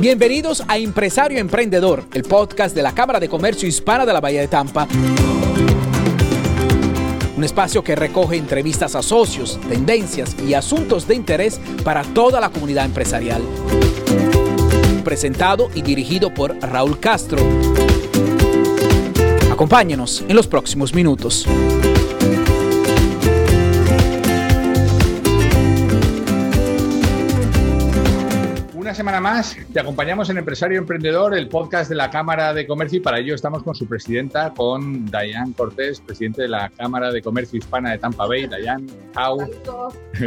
Bienvenidos a Empresario Emprendedor, el podcast de la Cámara de Comercio Hispana de la Bahía de Tampa. Un espacio que recoge entrevistas a socios, tendencias y asuntos de interés para toda la comunidad empresarial. Presentado y dirigido por Raúl Castro. Acompáñenos en los próximos minutos. Semana más te acompañamos en Empresario Emprendedor, el podcast de la Cámara de Comercio y para ello estamos con su presidenta, con Dayan Cortés, presidente de la Cámara de Comercio Hispana de Tampa Bay. Dayan, how?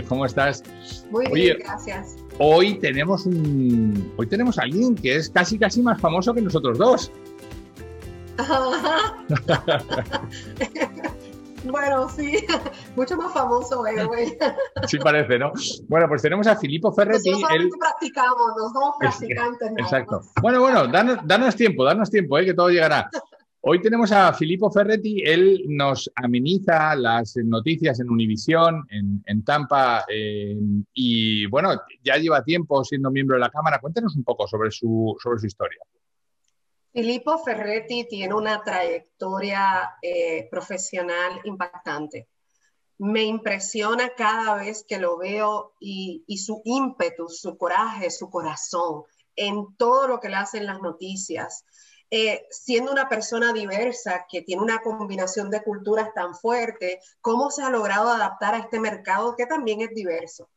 ¿cómo estás? Muy bien, gracias. Hoy tenemos un, hoy tenemos a alguien que es casi casi más famoso que nosotros dos. Bueno, sí, mucho más famoso, eh, güey. Sí parece, ¿no? Bueno, pues tenemos a Filippo Ferretti. Nosotros practicamos, no somos practicantes. Exacto. Bueno, bueno, danos, tiempo, danos tiempo, eh, que todo llegará. Hoy tenemos a Filippo Ferretti, él nos ameniza las noticias en Univisión, en, Tampa, y bueno, ya lleva tiempo siendo miembro de la Cámara. Cuéntanos un poco sobre su, sobre su historia. Filippo Ferretti tiene una trayectoria eh, profesional impactante. Me impresiona cada vez que lo veo y, su ímpetu, su coraje, su corazón en todo lo que le hacen las noticias. Eh, siendo una persona diversa que tiene una combinación de culturas tan fuerte, ¿cómo se ha logrado adaptar a este mercado que también es diverso?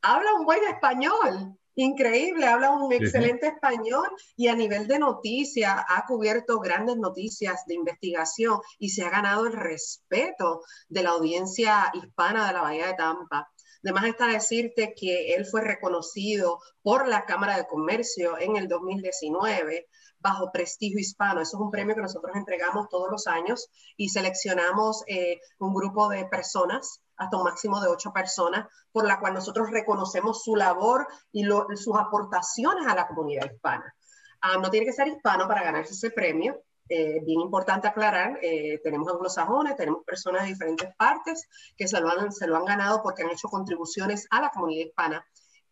Habla un buen español, Increíble, habla un excelente español y a nivel de noticias ha cubierto grandes noticias de investigación y se ha ganado el respeto de la audiencia hispana de la Bahía de Tampa. Además está decirte que él fue reconocido por la Cámara de Comercio en el 2019 bajo prestigio hispano. Eso es un premio que nosotros entregamos todos los años y seleccionamos eh, un grupo de personas hasta un máximo de ocho personas, por la cual nosotros reconocemos su labor y sus aportaciones a la comunidad hispana. Ah, no tiene que ser hispano para ganarse ese premio. Eh, bien importante aclarar, eh, tenemos anglosajones, tenemos personas de diferentes partes que se lo, han, se lo han ganado porque han hecho contribuciones a la comunidad hispana.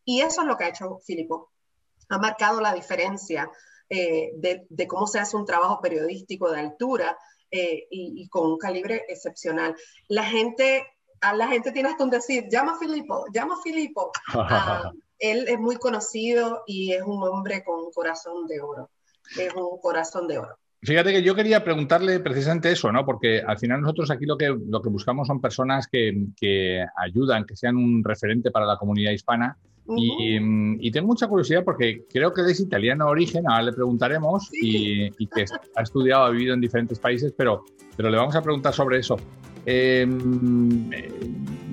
Y eso es lo que ha hecho Filipo. Ha marcado la diferencia eh, de, de, cómo se hace un trabajo periodístico de altura y, y, con un calibre excepcional. La gente a la gente tiene hasta un decir, llama a Filipo, llama a Filipo. Ah, él es muy conocido y es un hombre con un corazón de oro. Es un corazón de oro. Fíjate que yo quería preguntarle precisamente eso, ¿no? Porque al final nosotros aquí lo que, lo que buscamos son personas que, que ayudan, que sean un referente para la comunidad hispana. y, tengo mucha curiosidad porque creo que es italiano de origen, ahora le preguntaremos, y, y, que ha estudiado, ha vivido en diferentes países, pero, pero le vamos a preguntar sobre eso. Em, eh,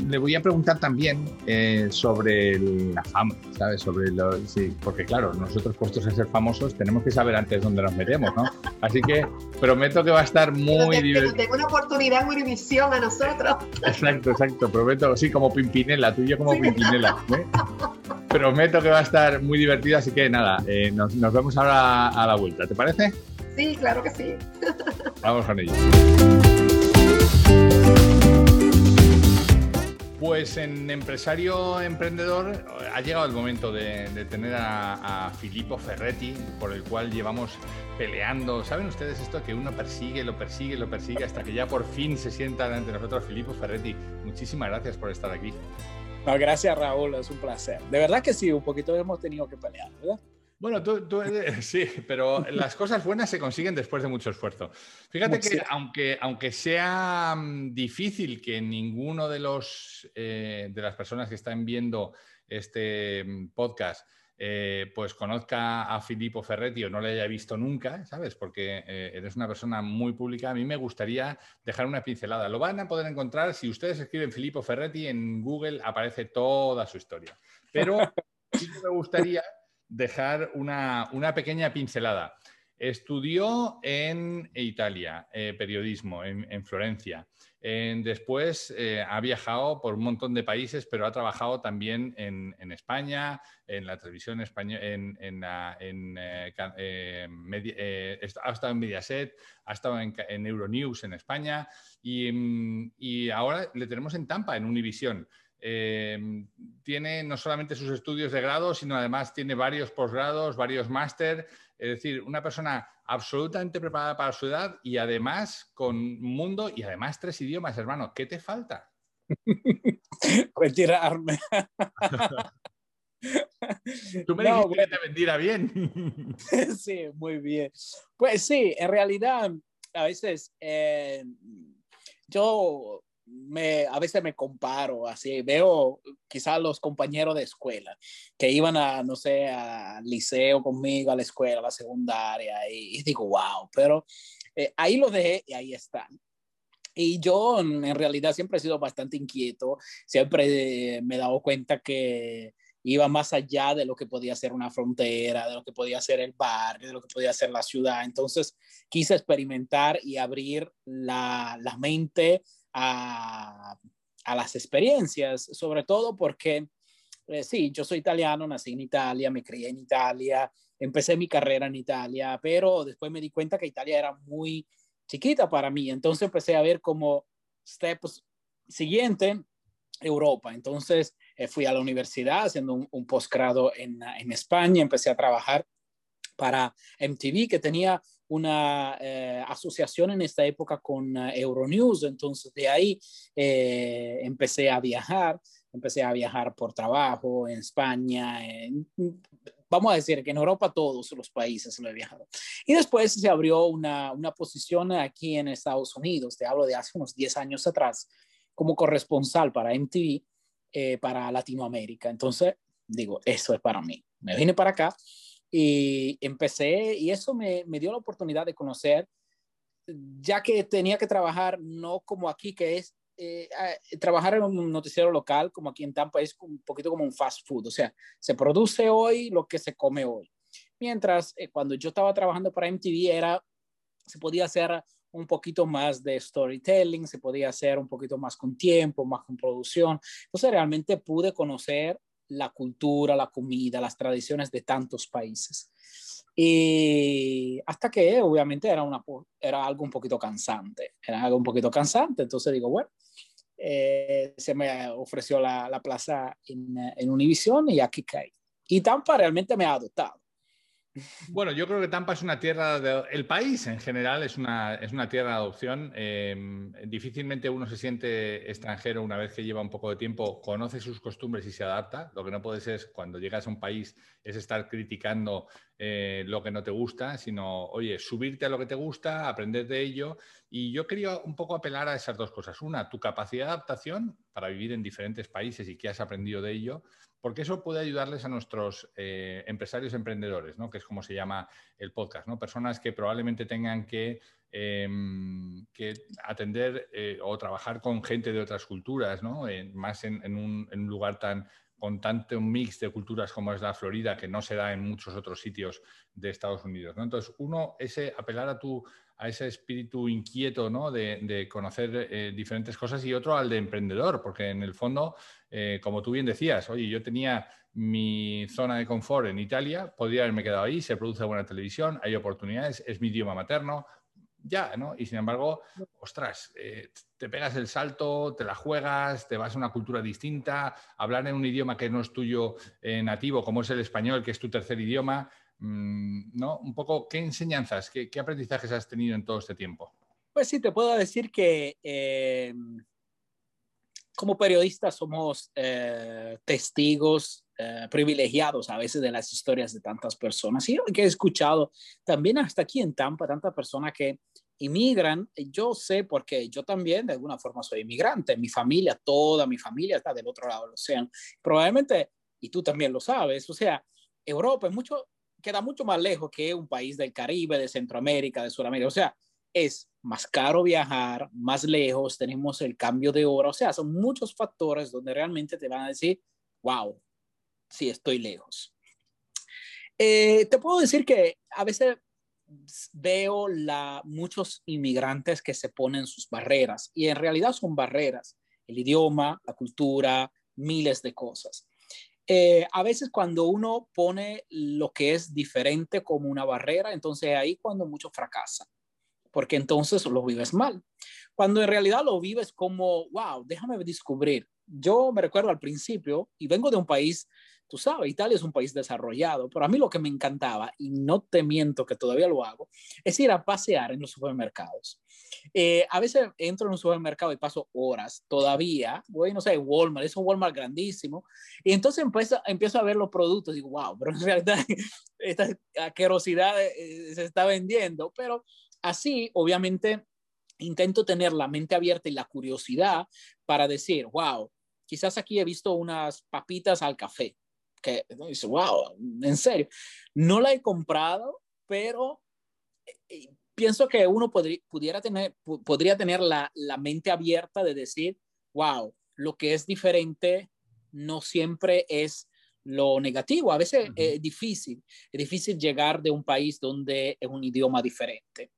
le voy a preguntar también eh, sobre la fama, ¿sabes? Sobre lo, sí, porque claro, nosotros puestos a ser famosos tenemos que saber antes dónde nos metemos, ¿no? Así que prometo que va a estar muy divertido. Tengo una oportunidad en Univisión a nosotros. Exacto, exacto, prometo, sí, como Pimpinela, tú y yo como Pimpinela. ¿eh? Prometo que va a estar muy divertido, así que nada, nos, nos vemos ahora a la vuelta, ¿te parece? Sí, claro que sí. Vamos con ello. Pues en Empresario Emprendedor ha llegado el momento de, tener a, Filippo Ferretti, por el cual llevamos peleando. ¿Saben ustedes esto? Que uno persigue, lo persigue, lo persigue, hasta que ya por fin se sienta ante nosotros Filippo Ferretti. Muchísimas gracias por estar aquí. gracias Raúl, es un placer. De verdad que sí, un poquito hemos tenido que pelear, ¿verdad? Bueno, tú, sí, pero las cosas buenas se consiguen después de mucho esfuerzo. Fíjate que aunque, aunque sea mm, difícil que ninguno de los eh, de las personas que están viendo este mm, podcast eh, pues conozca a Filippo Ferretti o no le haya visto nunca, ¿sabes? Porque eh, eres una persona muy pública. A mí me gustaría dejar una pincelada. Lo van a poder encontrar si ustedes escriben Filippo Ferretti en Google, aparece toda su historia. Pero sí que me gustaría dejar una, pequeña pincelada. Estudió en Italia eh, periodismo, en, Florencia. después eh, ha viajado por un montón de países, pero ha trabajado también en, España, en la televisión española, en, eh, ha estado en Mediaset, ha estado en, Euronews en España y, y, ahora le tenemos en Tampa, en Univisión. Tiene no solamente sus estudios de grado, sino además tiene varios posgrados, varios máster. Es decir, una persona absolutamente preparada para su edad y además con mundo y además tres idiomas, hermano. ¿Qué te falta? Retirarme. Tú me dijiste que te vendiera bien. sí, muy bien. Pues sí, en realidad, a veces eh, yo me, a veces me comparo, así veo quizás los compañeros de escuela que iban a, no sé, al liceo conmigo, a la escuela, a la secundaria, y, digo, wow, pero eh, ahí lo dejé y ahí están. Y yo en realidad siempre he sido bastante inquieto, siempre me he dado cuenta que iba más allá de lo que podía ser una frontera, de lo que podía ser el barrio, de lo que podía ser la ciudad. Entonces quise experimentar y abrir la, la mente a, a, las experiencias, sobre todo porque, eh, sí, yo soy italiano, nací en Italia, me crié en Italia, empecé mi carrera en Italia, pero después me di cuenta que Italia era muy chiquita para mí, entonces empecé a ver como steps siguiente Europa. Entonces eh, fui a la universidad haciendo un, posgrado en, en, España, empecé a trabajar para MTV, que tenía una eh, asociación en esta época con uh, Euronews, entonces de ahí eh, empecé a viajar, empecé a viajar por trabajo en España, vamos a decir que en Europa todos los países lo he viajado. Y después se abrió una, una posición aquí en Estados Unidos, te hablo de hace unos 10 años atrás, como corresponsal para MTV eh, para Latinoamérica. Entonces, digo, eso es para mí. Me vine para acá y empecé y eso me, me dio la oportunidad de conocer, ya que tenía que trabajar no como aquí, que es eh, trabajar en un noticiero local, como aquí en Tampa, es un poquito como un fast food, o sea, se produce hoy lo que se come hoy. Mientras eh, cuando yo estaba trabajando para MTV era, se podía hacer un poquito más de storytelling, se podía hacer un poquito más con tiempo, más con producción. Entonces realmente pude conocer la cultura, la comida, las tradiciones de tantos países. Y hasta que obviamente era, una, era algo un poquito cansante, era algo un poquito cansante, entonces digo, bueno, eh, se me ofreció la, la plaza en, en Univision y aquí caí. Y Tampa realmente me ha adoptado. Bueno, yo creo que Tampa es una tierra, de, el país en general es una, es una tierra de adopción. Em, difícilmente uno se siente extranjero una vez que lleva un poco de tiempo, conoce sus costumbres y se adapta. Lo que no puedes es, cuando llegas a un país, es estar criticando eh, lo que no te gusta, sino, oye, subirte a lo que te gusta, aprender de ello. Y yo quería un poco apelar a esas dos cosas. Una, tu capacidad de adaptación para vivir en diferentes países y qué has aprendido de ello porque eso puede ayudarles a nuestros eh, empresarios emprendedores, ¿no? que es como se llama el podcast, ¿no? personas que probablemente tengan que, em, atender eh, o trabajar con gente de otras culturas, ¿no? más en, un, lugar tan con tanto un mix de culturas como es la Florida, que no se da en muchos otros sitios de Estados Unidos. ¿no? Entonces, uno, ese apelar a tu a ese espíritu inquieto ¿no? de, conocer eh, diferentes cosas y otro al de emprendedor, porque en el fondo, eh, como tú bien decías, oye, yo tenía mi zona de confort en Italia, podría haberme quedado ahí, se produce buena televisión, hay oportunidades, es mi idioma materno, ya, ¿no? Y sin embargo, ostras, eh, te pegas el salto, te la juegas, te vas a una cultura distinta, hablar en un idioma que no es tuyo nativo, como es el español, que es tu tercer idioma, ¿no? Un poco, ¿qué enseñanzas, qué, aprendizajes has tenido en todo este tiempo? Pues sí, te puedo decir que eh, como periodistas somos eh, testigos eh, privilegiados a veces de las historias de tantas personas. Y que he escuchado también hasta aquí en Tampa, tantas personas que inmigran. Yo sé porque yo también de alguna forma soy inmigrante. Mi familia, toda mi familia está del otro lado del océano. Probablemente, y tú también lo sabes, o sea, Europa es mucho queda mucho más lejos que un país del Caribe, de Centroamérica, de Sudamérica. O sea, es más caro viajar, más lejos, tenemos el cambio de hora. O sea, son muchos factores donde realmente te van a decir, wow, sí estoy lejos. Eh, te puedo decir que a veces veo la, muchos inmigrantes que se ponen sus barreras y en realidad son barreras, el idioma, la cultura, miles de cosas. Eh, a veces cuando uno pone lo que es diferente como una barrera, entonces ahí cuando mucho fracasa, porque entonces lo vives mal. Cuando en realidad lo vives como, wow, déjame descubrir yo me recuerdo al principio, y vengo de un país, tú sabes, Italia es un país desarrollado, pero a mí lo que me encantaba, y no te miento que todavía lo hago, es ir a pasear en los supermercados. Eh, a veces entro en un supermercado y paso horas todavía, voy, no sé, Walmart, es un Walmart grandísimo, y entonces empiezo, empiezo a ver los productos y digo, wow, pero en realidad esta asquerosidad eh, se está vendiendo, pero así, obviamente, intento tener la mente abierta y la curiosidad para decir, wow, quizás aquí he visto unas papitas al café, que dice, wow, en serio, no la he comprado, pero eh, pienso que uno podría, pudiera tener, podría tener la, la, mente abierta de decir, wow, lo que es diferente no siempre es lo negativo. A veces es difícil, es difícil llegar de un país donde es un idioma diferente.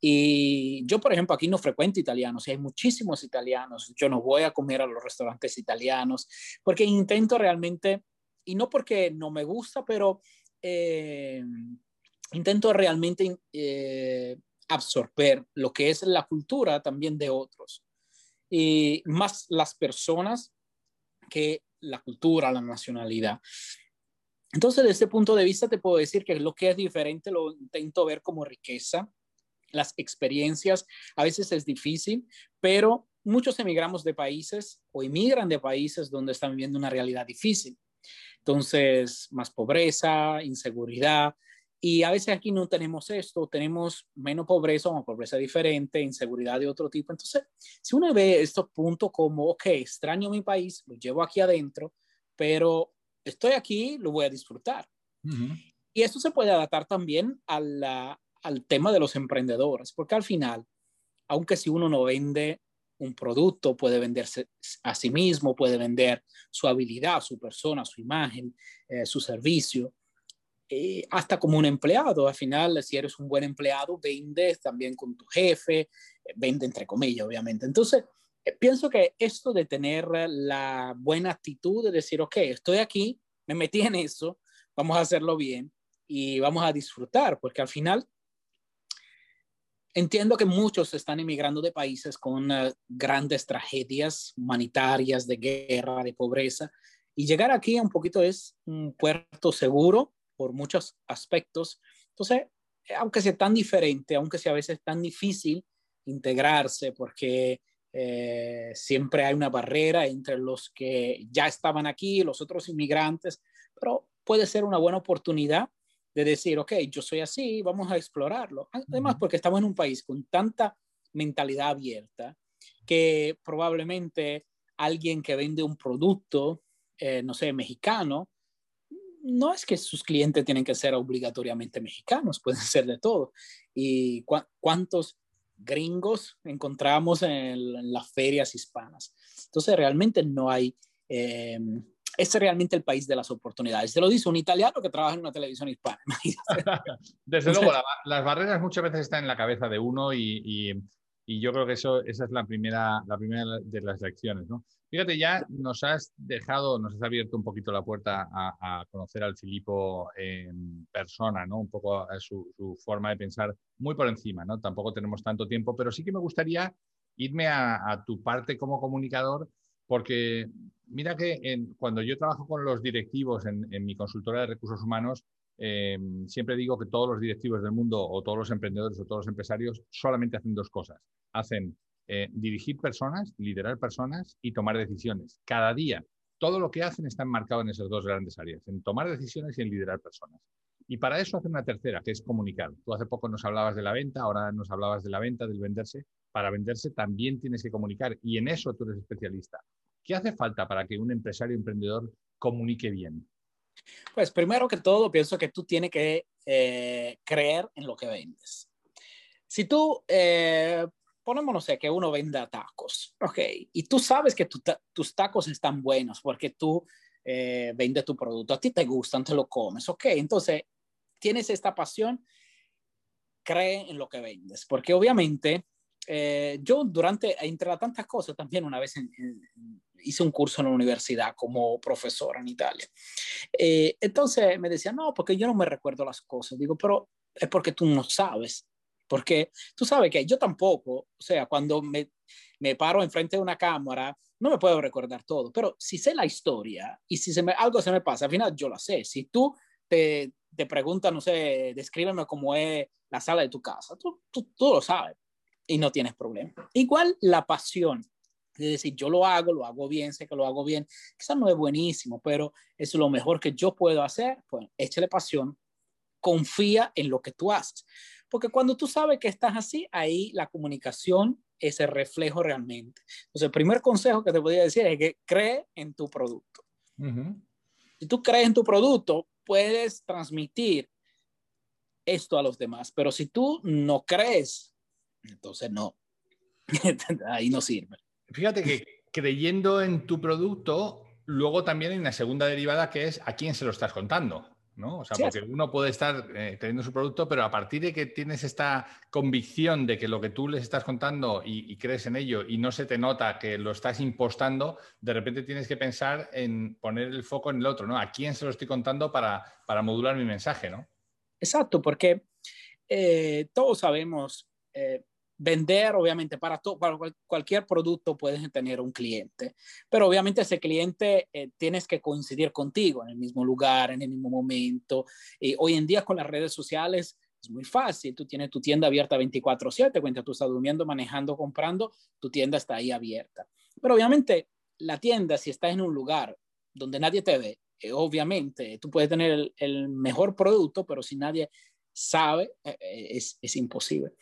Y yo, por ejemplo, aquí no frecuento italianos, hay muchísimos italianos. Yo no voy a comer a los restaurantes italianos porque intento realmente, y no porque no me gusta, pero eh, intento realmente eh, absorber lo que es la cultura también de otros. Y más las personas que la cultura, la nacionalidad. Entonces, desde ese punto de vista, te puedo decir que lo que es diferente lo intento ver como riqueza. Las experiencias a veces es difícil, pero muchos emigramos de países o emigran de países donde están viviendo una realidad difícil. Entonces, más pobreza, inseguridad, y a veces aquí no tenemos esto, tenemos menos pobreza o pobreza diferente, inseguridad de otro tipo. Entonces, si uno ve estos puntos como, ok, extraño mi país, lo llevo aquí adentro, pero estoy aquí, lo voy a disfrutar. Y esto se puede adaptar también al tema de los emprendedores, porque al final, aunque si uno no vende un producto, puede venderse a sí mismo, puede vender su habilidad, su persona, su imagen, eh, su servicio eh, hasta como un empleado. Al final, si eres un buen empleado, vendes también con tu jefe, eh, vende entre comillas, obviamente. Entonces, eh, pienso que esto de tener la buena actitud de decir, ok, estoy aquí, me metí en eso, vamos a hacerlo bien y vamos a disfrutar, porque al final entiendo que muchos están emigrando de países con grandes tragedias humanitarias, de guerra, de pobreza, y llegar aquí un poquito es un puerto seguro por muchos aspectos. Entonces, aunque sea tan diferente, aunque sea a veces tan difícil integrarse, porque eh, siempre hay una barrera entre los que ya estaban aquí, los otros inmigrantes, pero puede ser una buena oportunidad de decir, ok, yo soy así, vamos a explorarlo. Además, porque estamos en un país con tanta mentalidad abierta que probablemente alguien que vende un producto, eh, no sé, mexicano, no es que sus clientes tienen que ser obligatoriamente mexicanos, pueden ser de todo. ¿Y cuántos gringos encontramos en, las ferias hispanas? Entonces, realmente no hay... Eh, es realmente el país de las oportunidades. Se lo dice un italiano que trabaja en una televisión hispana. Desde luego, las barreras muchas veces están en la cabeza de uno y, y yo creo que eso, esa es la primera, la primera de las lecciones. ¿no? Fíjate, ya nos has dejado, nos has abierto un poquito la puerta a, conocer al Filipo en persona, ¿no? Un poco su, su, forma de pensar muy por encima, ¿no? Tampoco tenemos tanto tiempo, pero sí que me gustaría irme a, tu parte como comunicador, porque mira que cuando yo trabajo con los directivos en, en mi consultora de recursos humanos, eh, siempre digo que todos los directivos del mundo o todos los emprendedores o todos los empresarios solamente hacen dos cosas. Hacen eh, dirigir personas, liderar personas y tomar decisiones. Cada día, todo lo que hacen está enmarcado en esas dos grandes áreas, en tomar decisiones y en liderar personas. Y para eso hacen una tercera, que es comunicar. Tú hace poco nos hablabas de la venta, ahora nos hablabas de la venta, del venderse. Para venderse también tienes que comunicar y en eso tú eres especialista. ¿Qué hace falta para que un empresario emprendedor comunique bien? Pues primero que todo, pienso que tú tienes que eh, creer en lo que vendes. Si tú, eh, ponemos, sé, que uno venda tacos, ok, y tú sabes que tus tacos están buenos porque tú eh, vendes tu producto, a ti te gustan, te lo comes, ok, entonces tienes esta pasión, cree en lo que vendes, porque obviamente eh, yo durante, entre tantas cosas, también una vez hice un curso en la universidad como profesor en Italia. Eh, entonces me decía, no, porque yo no me recuerdo las cosas. Digo, pero es porque tú no sabes. Porque tú sabes que yo tampoco, o sea, cuando me, me paro enfrente de una cámara, no me puedo recordar todo, pero si sé la historia y si se me, algo se me pasa, al final yo la sé. Si tú te, te preguntas, no sé, descríbeme cómo es la sala de tu casa, tú, tú, tú lo sabes y no tienes problema. Igual la pasión. Es decir, yo lo hago, lo hago bien, sé que lo hago bien. Quizás no es buenísimo, pero es lo mejor que yo puedo hacer. Pues échale pasión, confía en lo que tú haces. Porque cuando tú sabes que estás así, ahí la comunicación es el reflejo realmente. Entonces, el primer consejo que te podría decir es que cree en tu producto. Si tú crees en tu producto, puedes transmitir esto a los demás, pero si tú no crees, entonces no, ahí no sirve. Fíjate que creyendo en tu producto, luego también hay una segunda derivada que es a quién se lo estás contando. ¿no? O sea, porque uno puede estar eh, creyendo su producto, pero a partir de que tienes esta convicción de que lo que tú les estás contando y, crees en ello y no se te nota que lo estás impostando, de repente tienes que pensar en poner el foco en el otro, ¿no? ¿A quién se lo estoy contando para, para modular mi mensaje, ¿no? Exacto, porque eh, todos sabemos, eh, vender, obviamente, para, para cualquier producto puedes tener un cliente, pero obviamente ese cliente eh, tienes que coincidir contigo en el mismo lugar, en el mismo momento. Y hoy en día con las redes sociales es muy fácil, tú tienes tu tienda abierta 24/7, cuando tú estás durmiendo, manejando, comprando, tu tienda está ahí abierta. Pero obviamente la tienda, si está en un lugar donde nadie te ve, eh, obviamente tú puedes tener el, el, mejor producto, pero si nadie sabe, eh, es, es imposible.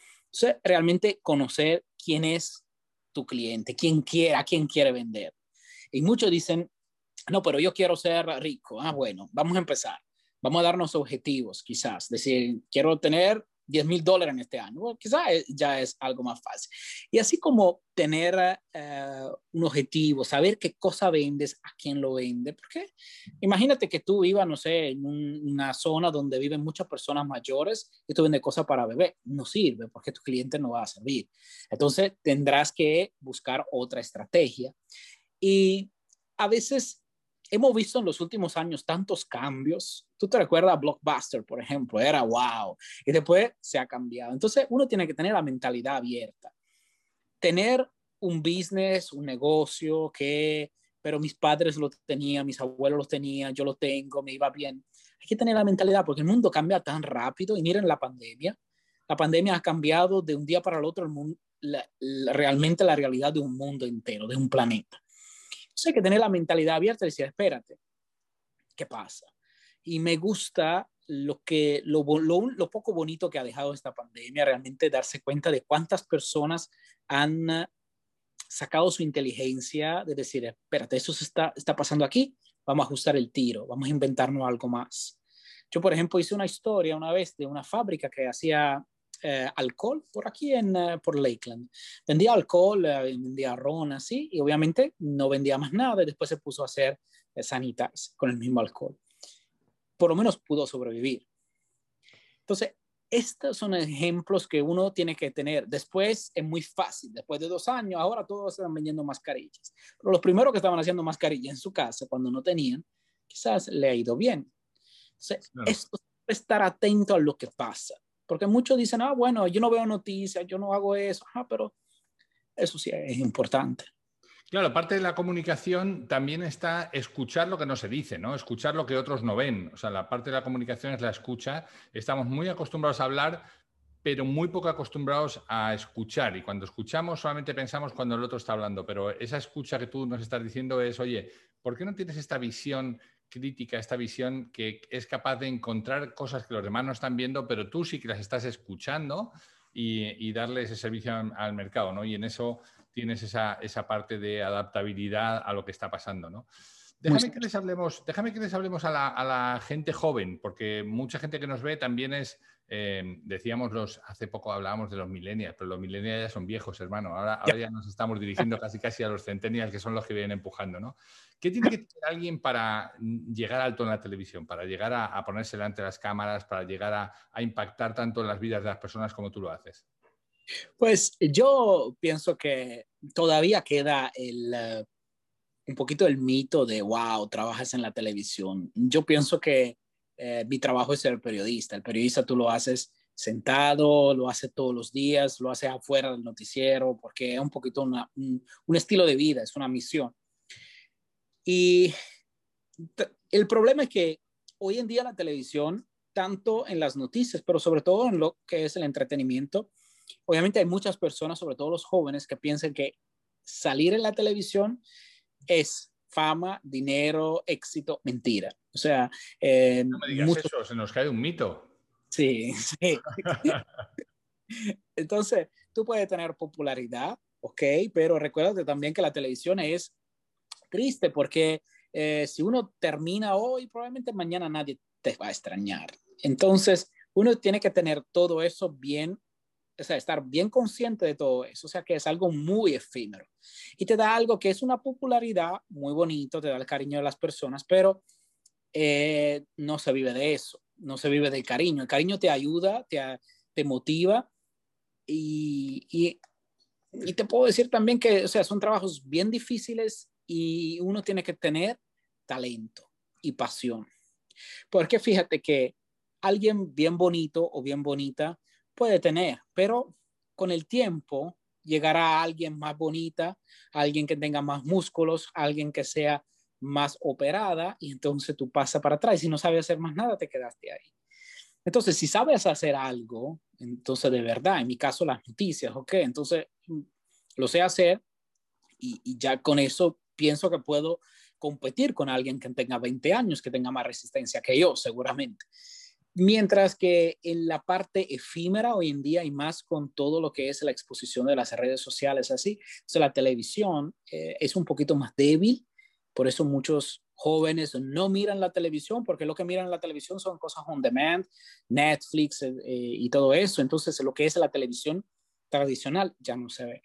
Realmente conocer quién es tu cliente, quién quiere, a quién quiere vender. Y muchos dicen, no, pero yo quiero ser rico. Ah, bueno, vamos a empezar. Vamos a darnos objetivos, quizás. Decir, quiero tener 10 mil dólares en este año. quizás ya es algo más fácil. Y así como tener eh, un objetivo, saber qué cosa vendes, a quién lo vende. Porque imagínate que tú vivas, no sé, en una zona donde viven muchas personas mayores y tú vendes cosas para bebé. No sirve porque tu cliente no va a servir. Entonces tendrás que buscar otra estrategia. Y a veces hemos visto en los últimos años tantos cambios. Tú te recuerdas Blockbuster, por ejemplo, era wow. Y después se ha cambiado. Entonces uno tiene que tener la mentalidad abierta. Tener un business, un negocio que, pero mis padres lo tenían, mis abuelos lo tenían, yo lo tengo, me iba bien. Hay que tener la mentalidad porque el mundo cambia tan rápido y miren la pandemia. La pandemia ha cambiado de un día para el otro el mundo, realmente la realidad de un mundo entero, de un planeta. Entonces hay que tener la mentalidad abierta y decir, espérate, ¿qué pasa? Y me gusta lo, que, lo, lo, poco bonito que ha dejado esta pandemia, realmente darse cuenta de cuántas personas han sacado su inteligencia de decir, espérate, eso se está, está pasando aquí, vamos a ajustar el tiro, vamos a inventarnos algo más. Yo, por ejemplo, hice una historia una vez de una fábrica que hacía eh, alcohol por aquí en eh, por Lakeland. Vendía alcohol, eh, vendía ron, así, y obviamente no vendía más nada y después se puso a hacer sanitas con el mismo alcohol. Por lo menos pudo sobrevivir. Entonces, estos son ejemplos que uno tiene que tener. Después es muy fácil, después de dos años, ahora todos están vendiendo mascarillas. Pero los primeros que estaban haciendo mascarillas en su casa, cuando no tenían, quizás le ha ido bien. Entonces, esto es estar atento a lo que pasa. Porque muchos dicen, ah, bueno, yo no veo noticias, yo no hago eso, ah, pero eso sí es importante. Claro, parte de la comunicación también está escuchar lo que no se dice, ¿no? Escuchar lo que otros no ven. O sea, la parte de la comunicación es la escucha. Estamos muy acostumbrados a hablar, pero muy poco acostumbrados a escuchar. Y cuando escuchamos solamente pensamos cuando el otro está hablando, pero esa escucha que tú nos estás diciendo es, oye, ¿por qué no tienes esta visión crítica, esta visión que es capaz de encontrar cosas que los demás no están viendo, pero tú sí que las estás escuchando y, darle ese servicio al, mercado, ¿no? Y en eso tienes esa, parte de adaptabilidad a lo que está pasando, ¿no? Déjame que les hablemos, déjame que les hablemos a la, gente joven, porque mucha gente que nos ve también es, eh, decíamos los, hace poco hablábamos de los millennials, pero los millennials ya son viejos, hermano. Ahora, ahora ya nos estamos dirigiendo casi casi a los centennials, que son los que vienen empujando, ¿no? ¿Qué tiene que tener alguien para llegar alto en la televisión, para llegar a, ponerse delante de las cámaras, para llegar a, impactar tanto en las vidas de las personas como tú lo haces? Pues yo pienso que todavía queda el, eh, un poquito el mito de, wow, trabajas en la televisión. Yo pienso que eh, mi trabajo es ser periodista. El periodista tú lo haces sentado, lo hace todos los días, lo hace afuera del noticiero, porque es un poquito un, un, estilo de vida, es una misión. Y el problema es que hoy en día la televisión, tanto en las noticias, pero sobre todo en lo que es el entretenimiento, obviamente hay muchas personas, sobre todo los jóvenes, que piensan que salir en la televisión es fama, dinero, éxito, mentira. O sea, eh, no me digas eso, se nos cae un mito. Sí, sí. Entonces, tú puedes tener popularidad, ok, pero recuérdate también que la televisión es triste porque eh, si uno termina hoy, probablemente mañana nadie te va a extrañar. Entonces, uno tiene que tener todo eso bien, o sea, estar bien consciente de todo eso, o sea, que es algo muy efímero. Y te da algo que es una popularidad muy bonito, te da el cariño de las personas, pero eh, no se vive de eso no se vive del cariño. El cariño te ayuda, te, te motiva y, y, y, te puedo decir también que, o sea, son trabajos bien difíciles y uno tiene que tener talento y pasión. Porque fíjate que alguien bien bonito o bien bonita puede tener, pero con el tiempo llegará alguien más bonita, alguien que tenga más músculos, alguien que sea más operada y entonces tú pasas para atrás. Si no sabes hacer más nada, te quedaste ahí. Entonces, si sabes hacer algo, entonces de verdad, en mi caso las noticias, ok, entonces lo sé hacer y, ya con eso pienso que puedo competir con alguien que tenga 20 años, que tenga más resistencia que yo, seguramente. Mientras que en la parte efímera hoy en día y más con todo lo que es la exposición de las redes sociales así, o la televisión eh, es un poquito más débil por eso muchos jóvenes no miran la televisión porque lo que miran en la televisión son cosas on demand, Netflix eh, eh, y todo eso. Entonces lo que es la televisión tradicional ya no se ve.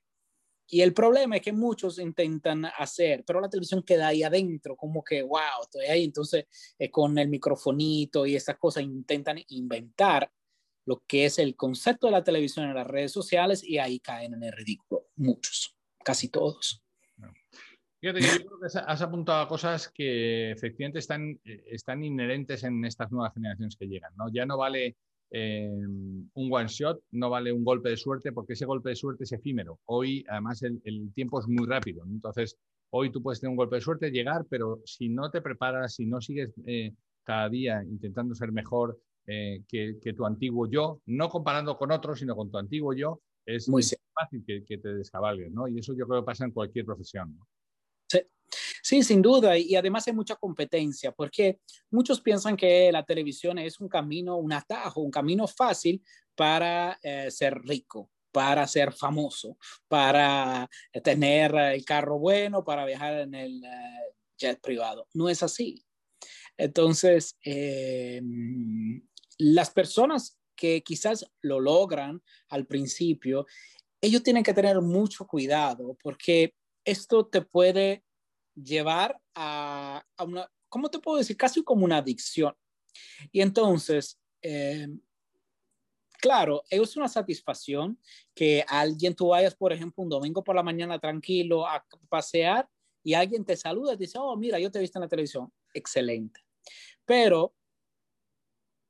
Y el problema es que muchos intentan hacer, pero la televisión queda ahí adentro, como que, wow, estoy ahí. Entonces, eh, con el microfonito y esas cosas, intentan inventar lo que es el concepto de la televisión en las redes sociales y ahí caen en el ridículo. Muchos, casi todos. Fíjate yo creo que has apuntado a cosas que efectivamente están, eh, están inherentes en estas nuevas generaciones que llegan. ¿no? Ya no vale eh, un one shot, no vale un golpe de suerte, porque ese golpe de suerte es efímero. Hoy, además, el, tiempo es muy rápido. Entonces, hoy tú puedes tener un golpe de suerte, llegar, pero si no te preparas, si no sigues eh, cada día intentando ser mejor que, tu antiguo yo, no comparando con otros, sino con tu antiguo yo, es muy fácil que, que te descabalgues. ¿no? Y eso yo creo que pasa en cualquier profesión. ¿no? Sí. sin duda. Y además hay mucha competencia, porque muchos piensan que la televisión es un camino, un atajo, un camino fácil para eh, ser rico, para ser famoso, para tener el carro bueno, para viajar en el eh, jet privado. No es así. Entonces, eh, las personas que quizás lo logran al principio, ellos tienen que tener mucho cuidado porque esto te puede llevar a, una, ¿cómo te puedo decir? Casi como una adicción. Y entonces, eh, claro, es una satisfacción que alguien, tú vayas, por ejemplo, un domingo por la mañana tranquilo a pasear y alguien te saluda y te dice, oh, mira, yo te he visto en la televisión. Excelente. Pero,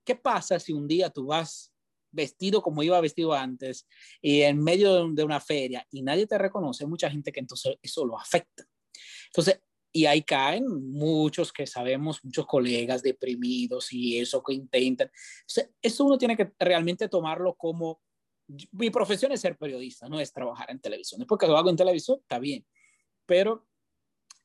¿qué pasa si un día tú vas vestido como iba vestido antes y en medio de una feria y nadie te reconoce, mucha gente que entonces eso lo afecta. Entonces, y ahí caen muchos que sabemos, muchos colegas deprimidos y eso que intentan. eso uno tiene que realmente tomarlo como, mi profesión es ser periodista, no es trabajar en televisión. Después que lo hago en televisión, está bien, pero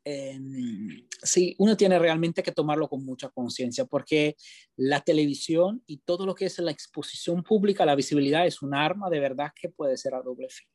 Em, sí, uno tiene realmente que tomarlo con mucha conciencia porque la televisión y todo lo que es la exposición pública, la visibilidad es un arma de verdad que puede ser a doble filo.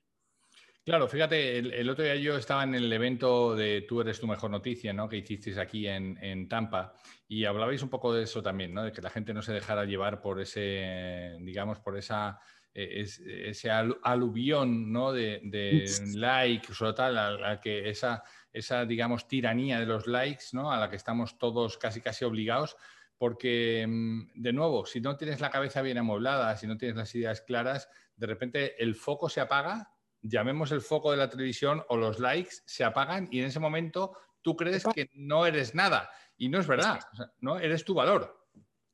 Claro, fíjate, el, otro día yo estaba en el evento de Tú eres tu mejor noticia, ¿no? Que hicisteis aquí en, en, Tampa y hablabais un poco de eso también, ¿no? De que la gente no se dejara llevar por ese, digamos, por esa e, ese aluvión ¿no? de, de likes o tal, a la que esa, esa, digamos, tiranía de los likes, ¿no? A la que estamos todos casi casi obligados, porque, mm, de nuevo, si no tienes la cabeza bien amueblada, si no tienes las ideas claras, de repente el foco se apaga, llamemos el foco de la televisión o los likes se apagan y en ese momento tú crees que no eres nada. Y no es verdad, ¿no? Eres tu valor.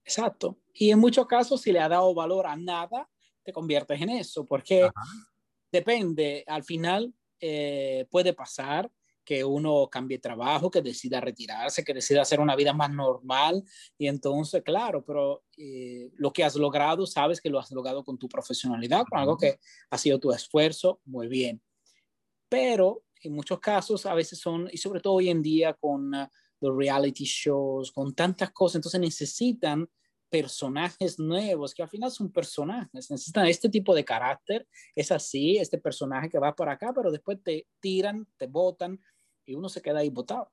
Exacto. Y en muchos casos, si le ha dado valor a nada, te conviertes en eso, porque depende, al final eh, puede pasar que uno cambie trabajo, que decida retirarse, que decida hacer una vida más normal. Y entonces, claro, pero eh, lo que has logrado, sabes que lo has logrado con tu profesionalidad, con algo que ha sido tu esfuerzo, muy bien. Pero en muchos casos, a veces son, y sobre todo hoy en día con uh, los reality shows, con tantas cosas, entonces necesitan personajes nuevos, que al final son personajes, necesitan este tipo de carácter, es así, este personaje que va por acá, pero después te tiran, te botan y uno se queda ahí botado.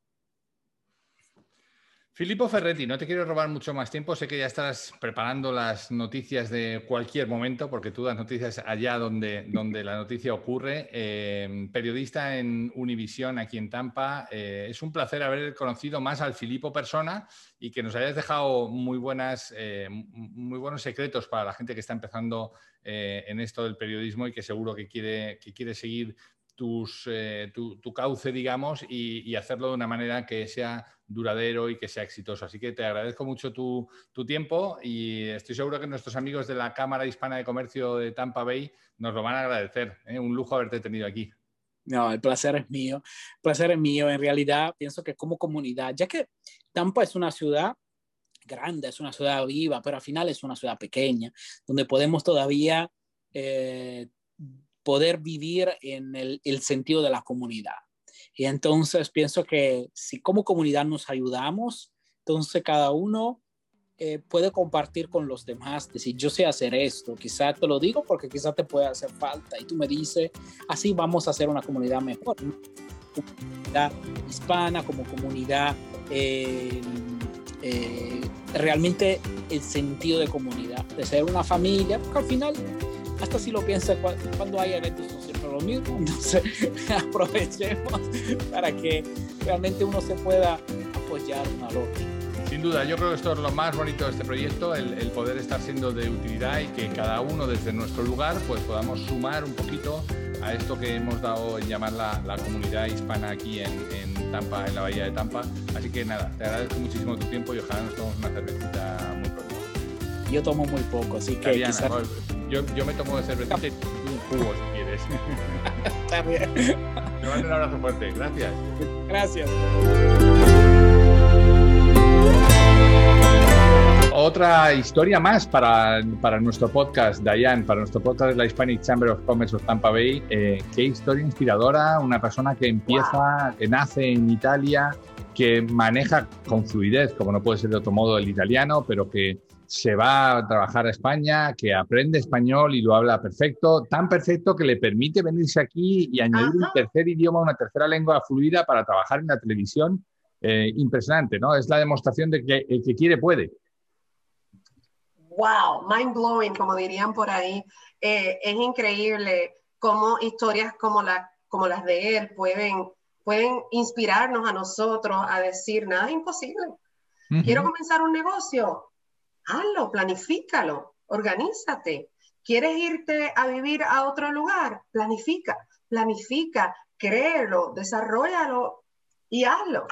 Filippo Ferretti, no te quiero robar mucho más tiempo. Sé que ya estás preparando las noticias de cualquier momento, porque tú das noticias allá donde, donde la noticia ocurre. Eh, periodista en Univisión, aquí en Tampa. Eh, es un placer haber conocido más al Filippo persona y que nos hayas dejado muy, buenas, eh, muy buenos secretos para la gente que está empezando en esto del periodismo y que seguro que quiere, que quiere seguir eh, tu, cauce, digamos, y, hacerlo de una manera que sea duradero y que sea exitoso. Así que te agradezco mucho tu, tiempo y estoy seguro que nuestros amigos de la Cámara Hispana de Comercio de Tampa Bay nos lo van a agradecer. ¿eh? Un lujo haberte tenido aquí. No, el placer es mío. El placer es mío. En realidad, pienso que como comunidad, ya que Tampa es una ciudad grande, es una ciudad viva, pero al final es una ciudad pequeña, donde podemos todavía eh, poder vivir en el, sentido de la comunidad. Y entonces pienso que si como comunidad nos ayudamos, entonces cada uno eh, puede compartir con los demás, decir, yo sé hacer esto, quizás te lo digo porque quizás te puede hacer falta y tú me dices, así vamos a hacer una comunidad mejor, comunidad hispana, como comunidad, eh, eh, realmente el sentido de comunidad, de ser una familia, porque al final hasta si lo piensa cuando hay eventos siempre lo mismo, entonces aprovechemos para que realmente uno se pueda apoyar al otro. Sin duda, yo creo que esto es lo más bonito de este proyecto, el, poder estar siendo de utilidad y que cada uno desde nuestro lugar pues podamos sumar un poquito a esto que hemos dado en llamar la, la comunidad hispana aquí en, en, Tampa, en la bahía de Tampa. Así que nada, te agradezco muchísimo tu tiempo y ojalá nos tomemos una cervecita muy pronto. Yo tomo muy poco, así que quizás... Yo, yo me tomo de cerveza y un jugo si quieres. Está bien. Te mando un abrazo fuerte. Gracias. Gracias. Otra historia más para, para, nuestro podcast, Dayan, para nuestro podcast de la Hispanic Chamber of Commerce of Tampa Bay. Eh, qué historia inspiradora, una persona que empieza, que nace en Italia, que maneja con fluidez, como no puede ser de otro modo el italiano, pero que se va a trabajar a España, que aprende español y lo habla perfecto, tan perfecto que le permite venirse aquí y añadir un tercer idioma, una tercera lengua fluida para trabajar en la televisión. Eh, impresionante, ¿no? Es la demostración de que el que quiere puede. Wow, mind blowing, como dirían por ahí. Eh, es increíble cómo historias como, la, como las de él pueden, pueden inspirarnos a nosotros a decir, nada es imposible. Quiero comenzar un negocio, hazlo, planifícalo, organízate. ¿Quieres irte a vivir a otro lugar? Planifica, planifica, créelo, desarrollalo y hazlo.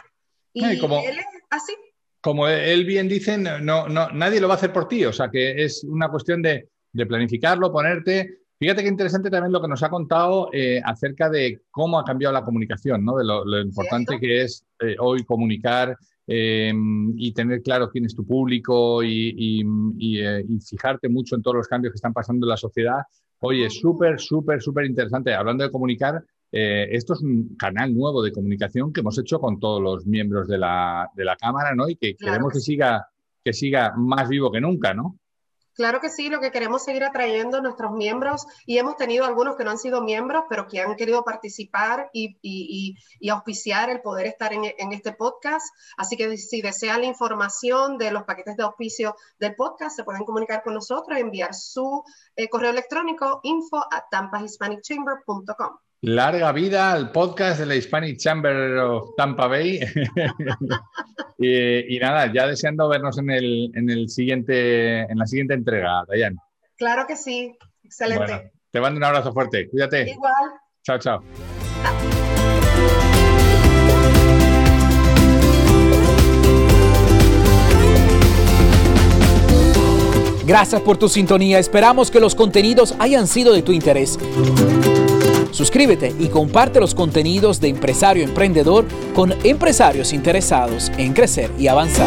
Y como, él es así. Como él bien dice, no, no, nadie lo va a hacer por ti, o sea que es una cuestión de, planificarlo, ponerte. Fíjate qué interesante también lo que nos ha contado eh, acerca de cómo ha cambiado la comunicación, ¿no? de lo, importante que es eh, hoy comunicar Em, y tener claro quién es tu público y, eh, y, fijarte mucho en todos los cambios que están pasando en la sociedad. Oye, súper, súper, súper interesante. Hablando de comunicar, eh, esto es un canal nuevo de comunicación que hemos hecho con todos los miembros de la, de la Cámara, ¿no? Y que queremos que siga, que siga más vivo que nunca, ¿no? Claro que sí, lo que queremos seguir atrayendo a nuestros miembros y hemos tenido algunos que no han sido miembros, pero que han querido participar y, auspiciar el poder estar en, este podcast. Así que si desean la información de los paquetes de auspicio del podcast, se pueden comunicar con nosotros y enviar su eh, correo electrónico info at tampahispanicchamber.com. Larga vida al podcast de la Hispanic Chamber of Tampa Bay. y, nada, ya deseando vernos en, el, en, el siguiente, en la siguiente entrega, Dayan. Claro que sí, excelente. te mando un abrazo fuerte, cuídate. Igual. Chao, chao. Gracias por tu sintonía. Esperamos que los contenidos hayan sido de tu interés. Suscríbete y comparte los contenidos de Empresario Emprendedor con empresarios interesados en crecer y avanzar.